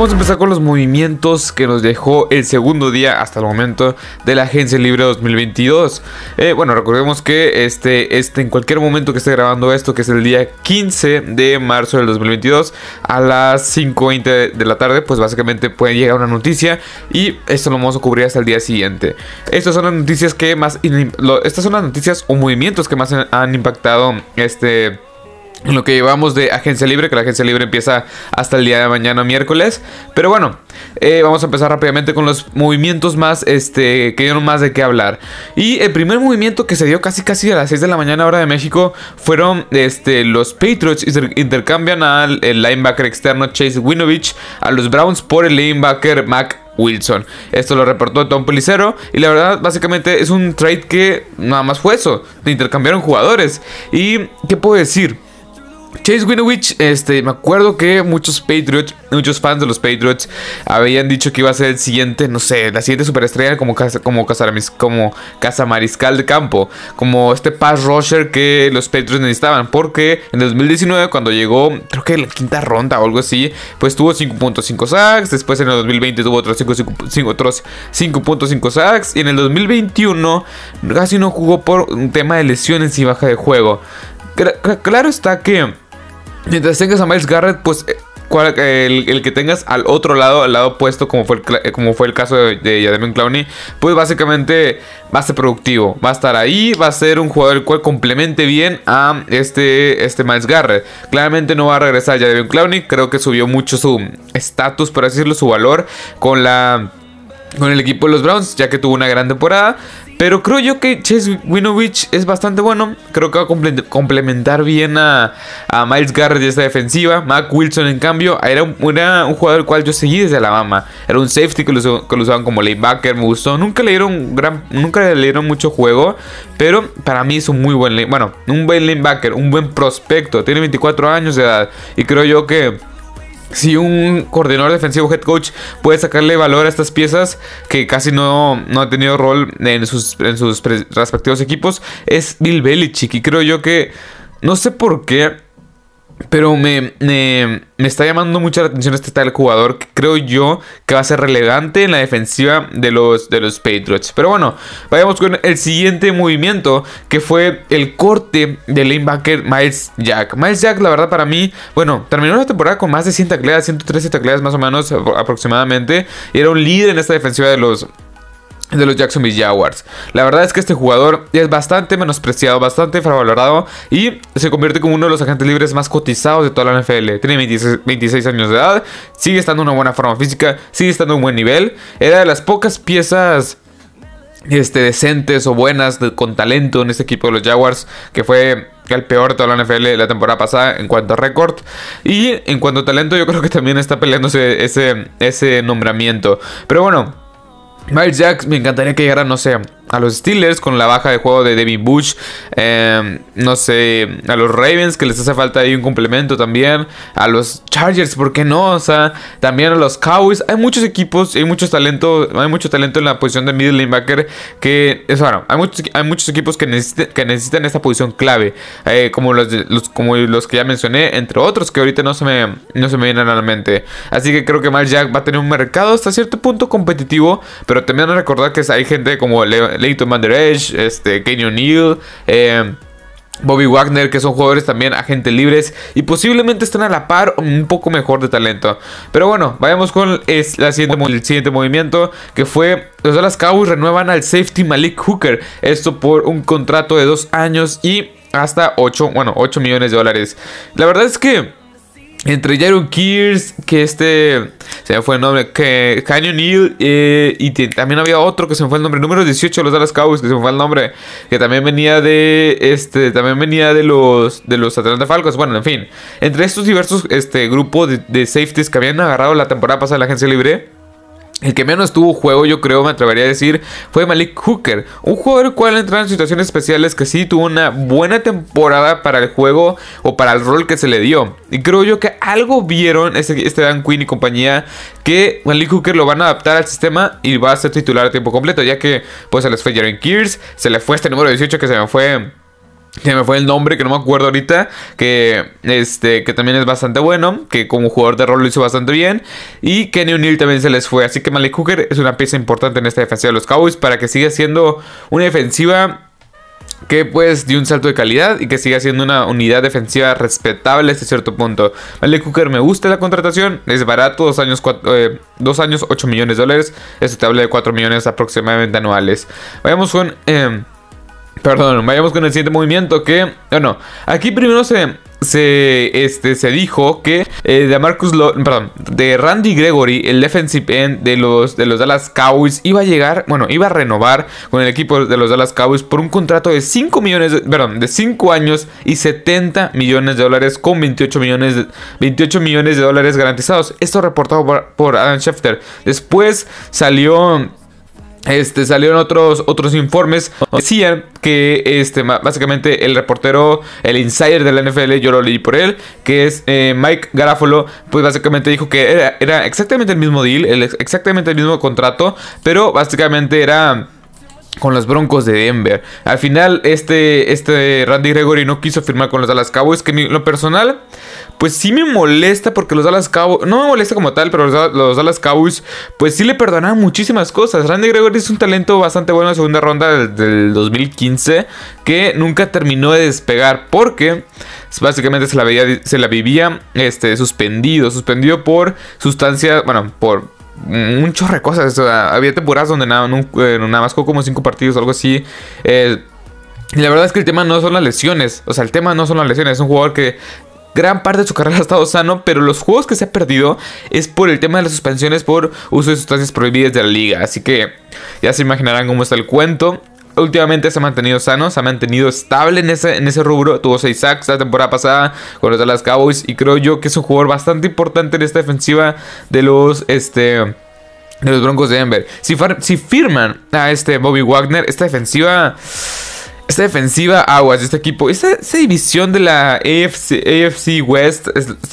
Vamos a empezar con los movimientos que nos dejó el segundo día hasta el momento de la Agencia Libre 2022. Eh, bueno, recordemos que este, este, en cualquier momento que esté grabando esto, que es el día 15 de marzo del 2022, a las 5.20 de la tarde, pues básicamente puede llegar una noticia y esto lo vamos a cubrir hasta el día siguiente. Estas son las noticias que más... Estas son las noticias o movimientos que más han impactado este lo que llevamos de agencia libre, que la agencia libre empieza hasta el día de mañana miércoles. Pero bueno, eh, vamos a empezar rápidamente con los movimientos más, este, que dieron más de qué hablar. Y el primer movimiento que se dio casi casi a las 6 de la mañana hora de México fueron este, los Patriots intercambian al linebacker externo Chase Winovich a los Browns por el linebacker Mac Wilson. Esto lo reportó Tom Pelicero y la verdad básicamente es un trade que nada más fue eso, intercambiaron jugadores. ¿Y qué puedo decir? Chase Winovich, este, me acuerdo que muchos Patriots, muchos fans de los Patriots habían dicho que iba a ser el siguiente, no sé, la siguiente superestrella como como como casa mariscal de campo, como este pass rusher que los Patriots necesitaban, porque en 2019 cuando llegó, creo que en la quinta ronda o algo así, pues tuvo 5.5 sacks, después en el 2020 tuvo otros 5.5 sacks y en el 2021 casi no jugó por un tema de lesiones y baja de juego. Claro está que mientras tengas a Miles Garrett, pues eh, el, que tengas al otro lado, al lado opuesto, como fue el, eh, como fue el caso de, de Clowney, pues básicamente va a ser productivo. Va a estar ahí, va a ser un jugador el cual complemente bien a este, este Miles Garrett. Claramente no va a regresar Jadavion Clowney, creo que subió mucho su estatus, por así decirlo, su valor con la con el equipo de los Browns, ya que tuvo una gran temporada. Pero creo yo que Chase Winovich es bastante bueno. Creo que va a complementar bien a, Miles Garrett y esta defensiva. Mac Wilson, en cambio, era un, jugador al cual yo seguí desde Alabama. Era un safety que lo, usaban como lanebacker. Me gustó. Nunca le dieron gran, nunca le dieron mucho juego. Pero para mí es un muy buen, bueno, un buen lanebacker, un buen prospecto. Tiene 24 años de edad. Y creo yo que si un coordinador defensivo head coach puede sacarle valor a estas piezas que casi no, no ha tenido rol en sus, en sus respectivos equipos, es Bill Belichick. Y creo yo que, no sé por qué, pero me, me, está llamando mucho la atención este tal jugador que creo yo que va a ser relevante en la defensiva de los, de los Patriots. Pero bueno, vayamos con el siguiente movimiento que fue el corte del linebacker Miles Jack. Miles Jack, la verdad, para mí, bueno, terminó la temporada con más de 100 tacleadas, 113 tacleadas más o menos aproximadamente. Y era un líder en esta defensiva de los de los Jacksonville Jaguars. La verdad es que este jugador es bastante menospreciado, bastante infravalorado y se convierte como uno de los agentes libres más cotizados de toda la NFL. Tiene 26, años de edad, sigue estando en una buena forma física, sigue estando en un buen nivel. Era de las pocas piezas este, decentes o buenas con talento en este equipo de los Jaguars, que fue el peor de toda la NFL la temporada pasada en cuanto a récord. Y en cuanto a talento, yo creo que también está peleándose ese, ese nombramiento. Pero bueno, Miles Jack me encantaría que llegara, no sé, a los Steelers con la baja de juego de Devin Bush. Em, no sé, a los Ravens que les hace falta ahí un complemento también. A los Chargers, ¿por qué no? O sea, también a los Cowboys. Hay muchos equipos, hay muchos talento, hay mucho talento en la posición de middle linebacker que es bueno. Hay muchos, hay muchos equipos que, que necesitan esta posición clave, eh, como los, como los que ya mencioné, entre otros que ahorita no se me, no se me vienen a la mente. Así que creo que Miles Jack va a tener un mercado hasta cierto punto competitivo, pero también recordar que hay gente como Leo Leighton Van este, Kenny O'Neill, eh, Bobby Wagner, que son jugadores también agentes libres y posiblemente estén a la par un poco mejor de talento. Pero bueno, vayamos con el siguiente movimiento que fue los Dallas Cowboys renuevan al safety Malik Hooker. Esto por un contrato de dos años y hasta 8, bueno, 8 millones de dólares. La verdad es que entre Jaron Kears, que este se me fue el nombre, que Canyon Neal, eh, y también había otro que se me fue el nombre, número 18 de los Dallas Cowboys, que se me fue el nombre, que también venía de este, también venía de los de los Atlanta Falcons, bueno, en fin, entre estos diversos este grupo de, de safeties que habían agarrado la temporada pasada de la agencia libre, el que menos tuvo juego, yo creo, me atrevería a decir, fue Malik Hooker. Un jugador cual entró en situaciones especiales que sí tuvo una buena temporada para el juego o para el rol que se le dio. Y creo yo que algo vieron este, este Dan Quinn y compañía que Malik Hooker lo van a adaptar al sistema y va a ser titular a tiempo completo. Ya que pues se les fue Jaren Kears, se le fue este número 18 que se me fue Se me fue el nombre, que no me acuerdo ahorita. Que, este, que también es bastante bueno. Que como jugador de rol lo hizo bastante bien. Y Kenny O'Neill también se les fue. Así que Malik Hooker es una pieza importante en esta defensiva de los Cowboys. Para que siga siendo una defensiva que pues dio un salto de calidad y que siga siendo una unidad defensiva respetable hasta cierto punto. Malik Hooker me gusta la contratación, es barato, dos años, eh, dos años 8 millones de dólares, eso te de 4 millones aproximadamente anuales. Vayamos con... Eh, Perdón, vayamos con el siguiente movimiento que... Bueno, aquí primero se, se, este, se dijo que eh, de Marcus de Randy Gregory, el defensive end de los, de los Dallas Cowboys, iba a llegar, bueno, iba a renovar con el equipo de los Dallas Cowboys por un contrato de 5 millones, perdón, de 5 años y 70 millones de dólares con 28 millones de, 28 millones de dólares garantizados. Esto reportado por, por Adam Schefter. Después salió este, salieron otros, otros informes. Decían que este, básicamente el reportero, el insider de la NFL, yo lo leí por él, que es eh, Mike Garafolo, pues básicamente dijo que era, exactamente el mismo deal, exactamente el mismo contrato, pero básicamente era con los Broncos de Denver. Al final, este, este Randy Gregory no quiso firmar con los Dallas Cowboys, que en lo personal, pues sí me molesta porque los Dallas Cowboys, no me molesta como tal, pero los, Dallas Cowboys, pues sí le perdonaron muchísimas cosas. Randy Gregory es un talento bastante bueno en segunda ronda del, 2015 que nunca terminó de despegar porque básicamente se la, veía, se la vivía este, suspendido, suspendido por sustancia, bueno, por un chorro de cosas. había temporadas donde nada, eh, nada más jugó como cinco partidos, algo así. Eh, y la verdad es que el tema no son las lesiones. O sea, el tema no son las lesiones. Es un jugador que gran parte de su carrera ha estado sano, pero los juegos que se ha perdido es por el tema de las suspensiones por uso de sustancias prohibidas de la liga. Así que ya se imaginarán cómo está el cuento últimamente se ha mantenido sano, se ha mantenido estable en ese, en ese rubro. Tuvo 6 sacks la temporada pasada con los Dallas Cowboys. Y creo yo que es un jugador bastante importante en esta defensiva de los. Este. De los Broncos de Denver. Si, si firman a este Bobby Wagner, esta defensiva esta defensiva aguas este equipo, esta, división de la AFC, West,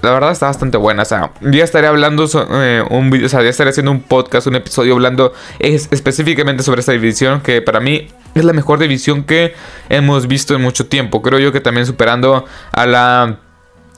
la verdad está bastante buena. O sea, ya estaré hablando eh, un video, o sea, ya estaré haciendo un podcast, un episodio hablando específicamente sobre esta división, que para mí es la mejor división que hemos visto en mucho tiempo. Creo yo que también superando a la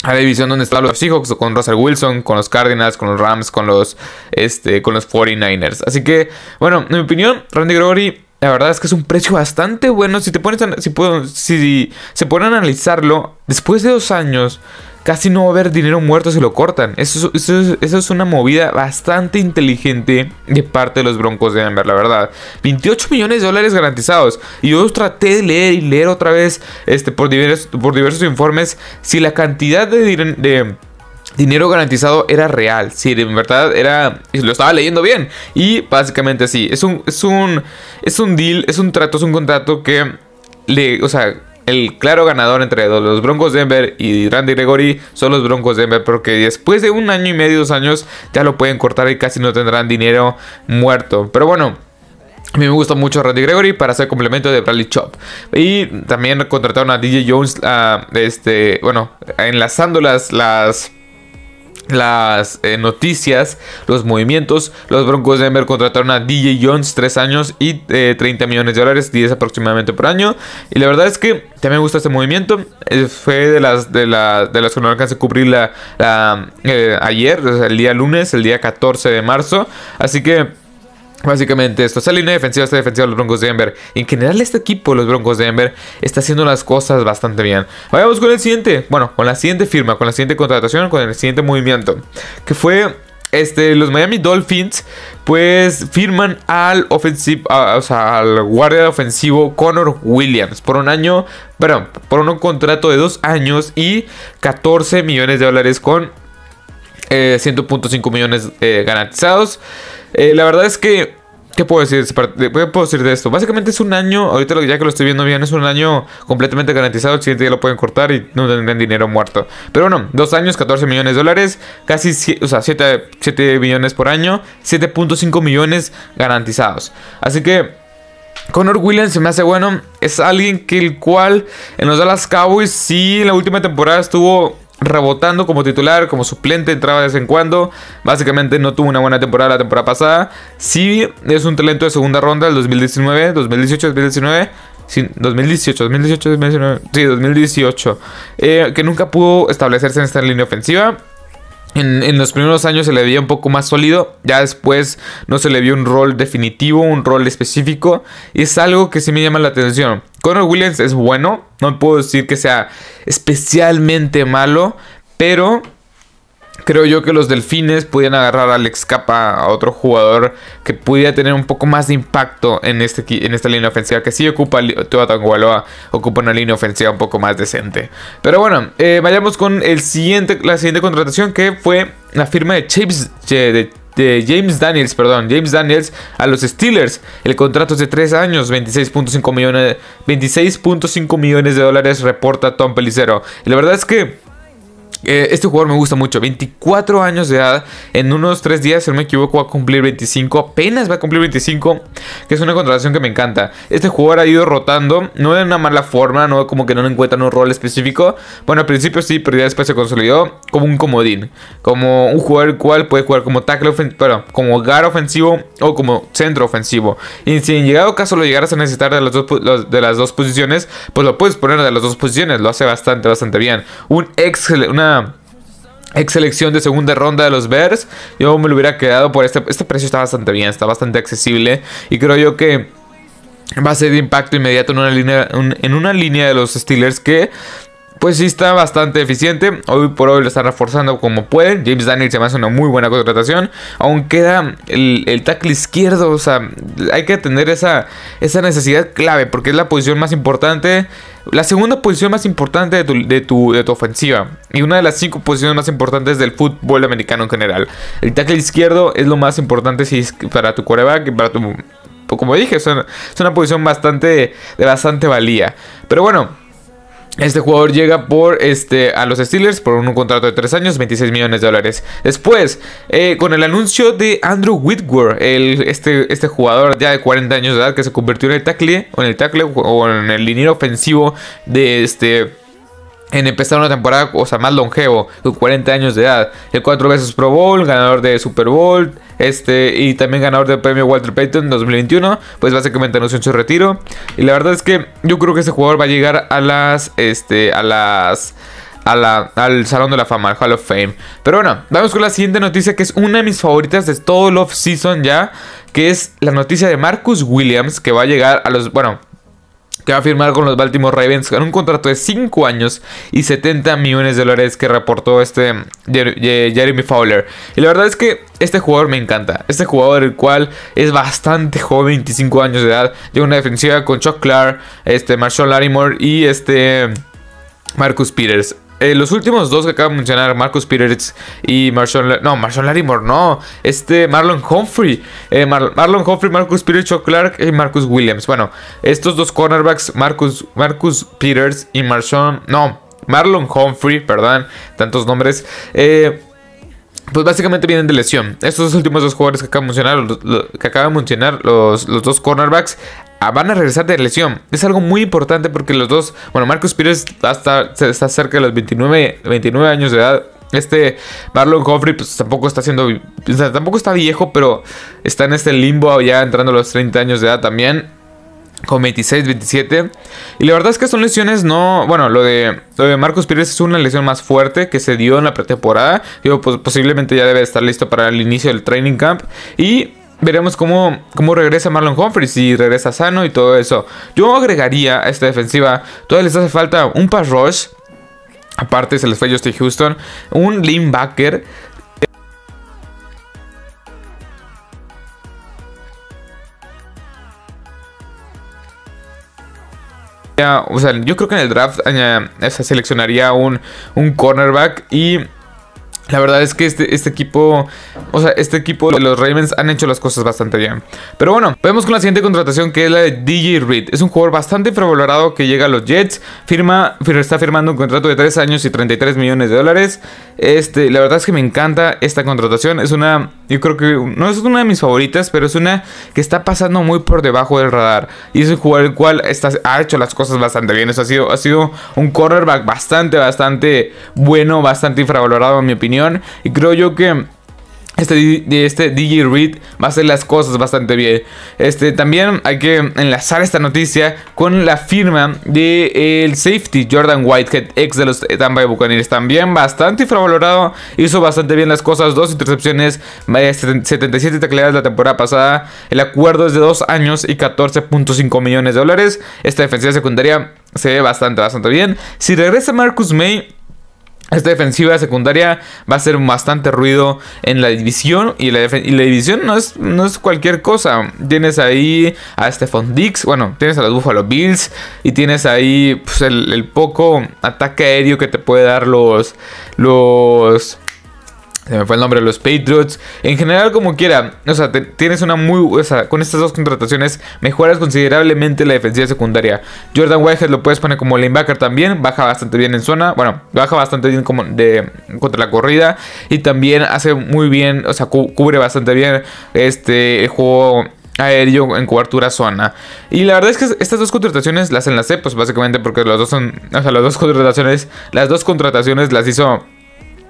a la división donde están los Seahawks, con Russell Wilson, con los Cardinals, con los Rams, con los, este, con los 49ers. Así que, bueno, en mi opinión, Randy Gregory la verdad es que es un precio bastante bueno. Si te pones puedo, si se ponen a analizarlo, después de dos años, casi no va a haber dinero muerto si lo cortan. Eso, eso, es una movida bastante inteligente de parte de los Broncos de Denver, la verdad. 28 millones de dólares garantizados. Y yo traté de leer y leer otra vez este, por, diversos, por diversos informes si la cantidad de, de dinero garantizado era real. Sí, en verdad era. Lo estaba leyendo bien. Y básicamente sí. Es un. Es un. Es un deal. Es un trato. Es un contrato que. O sea. El claro ganador entre los Broncos de Denver y Randy Gregory son los Broncos de Denver porque después de un año y medio, dos años, ya lo pueden cortar y casi no tendrán dinero muerto. Pero bueno, a mí me gusta mucho Randy Gregory para hacer complemento de Bradley Chop. Y también contrataron a DJ Jones, este, bueno, enlazando las las eh, noticias, los movimientos. Los Broncos de Denver contrataron a DJ Jones, 3 años y 30 eh, millones de dólares, 10 aproximadamente por año. Y la verdad es que también me gusta este movimiento. Eh, fue de las, de, la, de las que no alcancé a cubrir la, ayer, el día lunes, el día 14 de marzo. Así que Básicamente esto, esta línea defensiva, esta defensiva de los Broncos de Denver. En general este equipo, los Broncos de Denver, está haciendo las cosas bastante bien. Vayamos con el siguiente, bueno, con la siguiente firma, con la siguiente contratación, con el siguiente movimiento. Que fue este, los Miami Dolphins, pues firman al ofensivo, o sea, al guardia ofensivo Connor Williams por un año, perdón, por un contrato de dos años y 14 millones de dólares con eh, 100.5 millones eh, garantizados. Eh, la verdad es que. ¿Qué puedo decir? ¿Qué puedo decir de esto? Básicamente es un año, ahorita ya que lo estoy viendo bien, es un año completamente garantizado. El siguiente día lo pueden cortar y no tendrán dinero muerto. Pero bueno, dos años, 14 millones de dólares, casi, o sea, 7, 7 millones por año, 7.5 millones garantizados. Así que Connor Williams se me hace bueno. Es alguien que el cual en los Dallas Cowboys sí en la última temporada estuvo rebotando como titular, como suplente, entraba de vez en cuando. Básicamente no tuvo una buena temporada la temporada pasada. Sí es un talento de segunda ronda del 2019, 2018, 2019. Sí, 2018, 2018, 2019, sí, 2018. Eh, que nunca pudo establecerse en esta línea ofensiva. En, los primeros años se le veía un poco más sólido, ya después no se le vio un rol definitivo, un rol específico, y es algo que sí me llama la atención. Conor Williams es bueno, no puedo decir que sea especialmente malo, pero Creo yo que los delfines podían agarrar a Alex Capa, a otro jugador que pudiera tener un poco más de impacto en, este, en esta línea ofensiva. Que sí ocupa Tua Tagovailoa, ocupa una línea ofensiva un poco más decente. Pero bueno, eh, vayamos con el siguiente, la siguiente contratación que fue la firma de James, de, James Daniels, perdón, James Daniels a los Steelers. El contrato es de 3 años, 26.5 millones, 26.5 millones de dólares, reporta Tom Pelicero. Y la verdad es que eh, este jugador me gusta mucho. 24 años de edad. En unos 3 días, si no me equivoco, va a cumplir 25. Apenas va a cumplir 25. Que es una contratación que me encanta. Este jugador ha ido rotando. No de una mala forma. No como que no encuentran un rol específico. Bueno, al principio sí, pero ya después se consolidó como un comodín. Como un jugador el cual puede jugar como tackle ofensivo. Pero como gar ofensivo o como centro ofensivo. Y si en llegado caso lo llegaras a necesitar de las dos, de las dos posiciones, pues lo puedes poner de las dos posiciones. Lo hace bastante, bastante bien. Un excelente. Una ex selección de segunda ronda de los Bears. Yo me lo hubiera quedado por este. Este precio está bastante bien, está bastante accesible. Y creo yo que va a ser de impacto inmediato en una línea, en una línea de los Steelers que pues sí está bastante eficiente. Hoy por hoy lo está reforzando como pueden. James Daniels se me hace una muy buena contratación. Aún queda el, el tackle izquierdo. O sea, hay que tener esa, esa necesidad clave porque es la posición más importante. La segunda posición más importante de tu, de, tu, de tu, ofensiva. Y una de las cinco posiciones más importantes del fútbol americano en general. El tackle izquierdo es lo más importante para tu coreback para tu... Como dije, es una, es una posición bastante de bastante valía. Pero bueno, este jugador llega por este a los Steelers por un contrato de 3 años, 26 millones de dólares. Después, eh, con el anuncio de Andrew Whitworth, el, este, este jugador ya de 40 años de edad que se convirtió en el tackle, o en el tackle o en el liniero ofensivo de este en empezar una temporada, o sea, más longevo, con 40 años de edad. El cuatro veces Pro Bowl, ganador de Super Bowl, este, y también ganador del premio Walter Payton 2021. Pues básicamente anunció su retiro. Y la verdad es que yo creo que ese jugador va a llegar a las, este, a las... A la, al Salón de la Fama, al Hall of Fame. Pero bueno, vamos con la siguiente noticia que es una de mis favoritas de todo el off-season ya. Que es la noticia de Marcus Williams que va a llegar a los... Bueno, que va a firmar con los Baltimore Ravens con un contrato de 5 años y 70 millones de dólares que reportó este Jeremy Fowler. Y la verdad es que este jugador me encanta. Este jugador, el cual es bastante joven, 25 años de edad, lleva una defensiva con Chuck Clark, este Marshall Larimore y este Marcus Peters. Eh, los últimos dos que acabo de mencionar, Marcus Peters y Marshall... No, Marshall Larimore, no. Este Marlon Humphrey. Eh, Marlon Humphrey, Marcus Peters, Chuck Clark y Marcus Williams. Bueno, estos dos cornerbacks, Marcus, Marcus Peters y Marshall... No, Marlon Humphrey, perdón, tantos nombres. Eh, pues básicamente vienen de lesión. Estos últimos dos jugadores que acabo de mencionar, los, que acabo de mencionar, los, los dos cornerbacks, Ah, van a regresar de lesión. Es algo muy importante porque los dos, bueno, Marcus Pires está, está cerca de los 29, 29 años de edad. Este Marlon Humphrey pues tampoco está haciendo, tampoco está viejo, pero está en este limbo ya entrando a los 30 años de edad también. Con 26, 27. Y la verdad es que son lesiones no. Bueno, lo de, lo de Marcus Pires es una lesión más fuerte que se dio en la pretemporada. Digo, pues posiblemente ya debe estar listo para el inicio del training camp. Y veremos cómo, cómo regresa Marlon Humphrey, si regresa sano y todo eso. Yo agregaría a esta defensiva, todavía les hace falta un pass rush. Aparte se les fue Justin Houston. Un linebacker O sea, yo creo que en el draft se seleccionaría un, un cornerback y la verdad es que este, este equipo, o sea, este equipo de los Ravens han hecho las cosas bastante bien. Pero bueno, vemos con la siguiente contratación que es la de DJ Reed. Es un jugador bastante infravalorado que llega a los Jets. Firma, está firmando un contrato de 3 años y 33 millones de dólares. Este, la verdad es que me encanta esta contratación. Es una, yo creo que no es una de mis favoritas, pero es una que está pasando muy por debajo del radar. Y es un jugador el cual está, ha hecho las cosas bastante bien. ha sido, ha sido un cornerback bastante, bastante bueno, bastante infravalorado en mi opinión. Y creo yo que este, este DJ Reed va a hacer las cosas bastante bien. Este, también hay que enlazar esta noticia con la firma de el safety Jordan Whitehead, ex de los Tampa Bay Buccaneers. También bastante infravalorado, hizo bastante bien las cosas, dos intercepciones, 77 tacleadas la temporada pasada. El acuerdo es de dos años y 14.5 millones de dólares. Esta defensiva secundaria se ve bastante, bastante bien. Si regresa Marcus May esta defensiva secundaria va a hacer bastante ruido en la división. Y la, división no es, no es, cualquier cosa. Tienes ahí a Stephon Dix. Bueno, tienes a los Buffalo Bills. Y tienes ahí pues, el, el, poco ataque aéreo que te puede dar los. Los se me fue el nombre de los Patriots. En general, como quiera. O sea, tienes una muy. O sea, con estas dos contrataciones mejoras considerablemente la defensiva secundaria. Jordan Whitehead lo puedes poner como linebacker también. Baja bastante bien en zona. Bueno, baja bastante bien como de, contra la corrida. Y también hace muy bien. O sea, cubre bastante bien este juego aéreo en cobertura zona. Y la verdad es que estas dos contrataciones las enlacé, pues básicamente porque las dos son. O sea, las dos contrataciones. Las dos contrataciones las hizo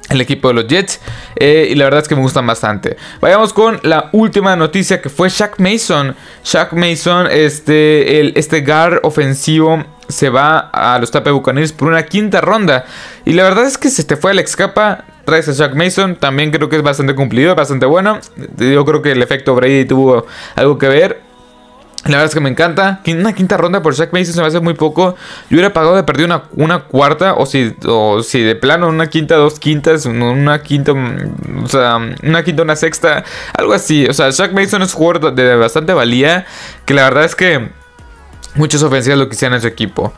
el equipo de los Jets. Eh, y la verdad es que me gustan bastante. Vayamos con la última noticia que fue Shaq Mason. Shaq Mason, este, el, este guard ofensivo, se va a los Tampa Buccaneers por una quinta ronda. Y la verdad es que se te fue Alex Capa. Traes a Shaq Mason. También creo que es bastante cumplido, bastante bueno. Yo creo que el efecto Brady tuvo algo que ver. La verdad es que me encanta. Una quinta ronda por Shaq Mason se me hace muy poco. Yo hubiera pagado de perder una, una cuarta. O si, o si de plano una quinta, dos quintas. Una quinta. O sea, una quinta, una sexta. Algo así. O sea, Shaq Mason es jugador de bastante valía. Que la verdad es que muchos ofensivas lo quisieran en su equipo.